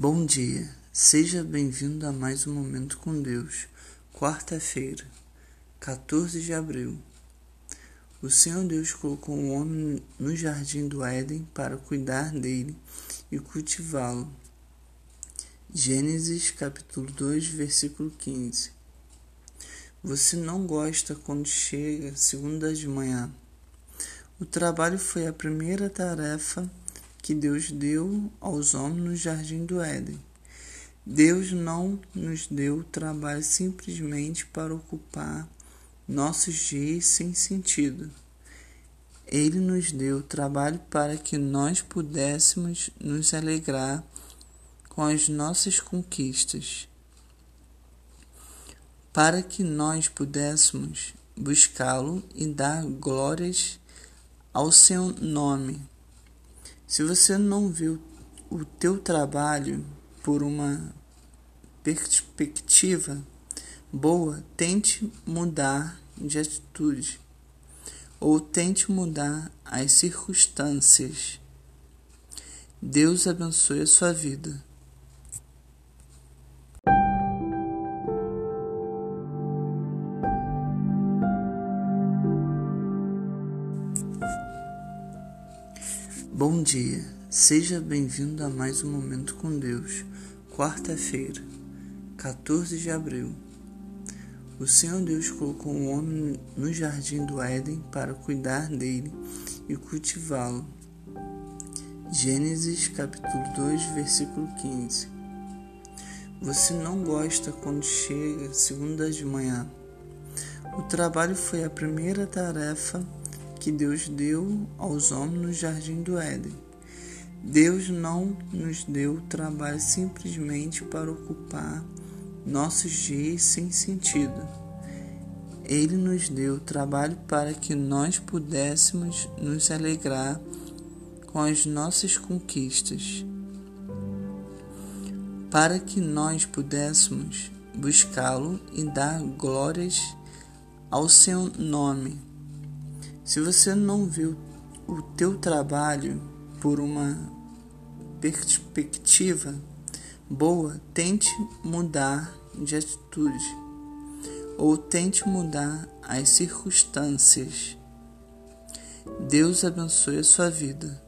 Bom dia, seja bem-vindo a mais um Momento com Deus, quarta-feira, 14 de abril. O Senhor Deus colocou o homem no jardim do Éden para cuidar dele e cultivá-lo. Gênesis capítulo 2, versículo 15. Você não gosta quando chega segunda de manhã. O trabalho foi a primeira tarefa que Deus deu aos homens no jardim do Éden. Deus não nos deu trabalho simplesmente para ocupar nossos dias sem sentido. Ele nos deu trabalho para que nós pudéssemos nos alegrar com as nossas conquistas, para que nós pudéssemos buscá-lo e dar glórias ao seu nome. Se você não viu o teu trabalho por uma perspectiva boa, tente mudar de atitude ou tente mudar as circunstâncias. Deus abençoe a sua vida. Bom dia, seja bem-vindo a mais um Momento com Deus, quarta-feira, 14 de abril. O Senhor Deus colocou o homem no jardim do Éden para cuidar dele e cultivá-lo. Gênesis capítulo 2, versículo 15. Você não gosta quando chega segunda de manhã. O trabalho foi a primeira tarefa que Deus deu aos homens no jardim do Éden. Deus não nos deu trabalho simplesmente para ocupar nossos dias sem sentido. Ele nos deu trabalho para que nós pudéssemos nos alegrar com as nossas conquistas, para que nós pudéssemos buscá-lo e dar glórias ao seu nome. Se você não viu o teu trabalho por uma perspectiva boa, tente mudar de atitude ou tente mudar as circunstâncias. Deus abençoe a sua vida.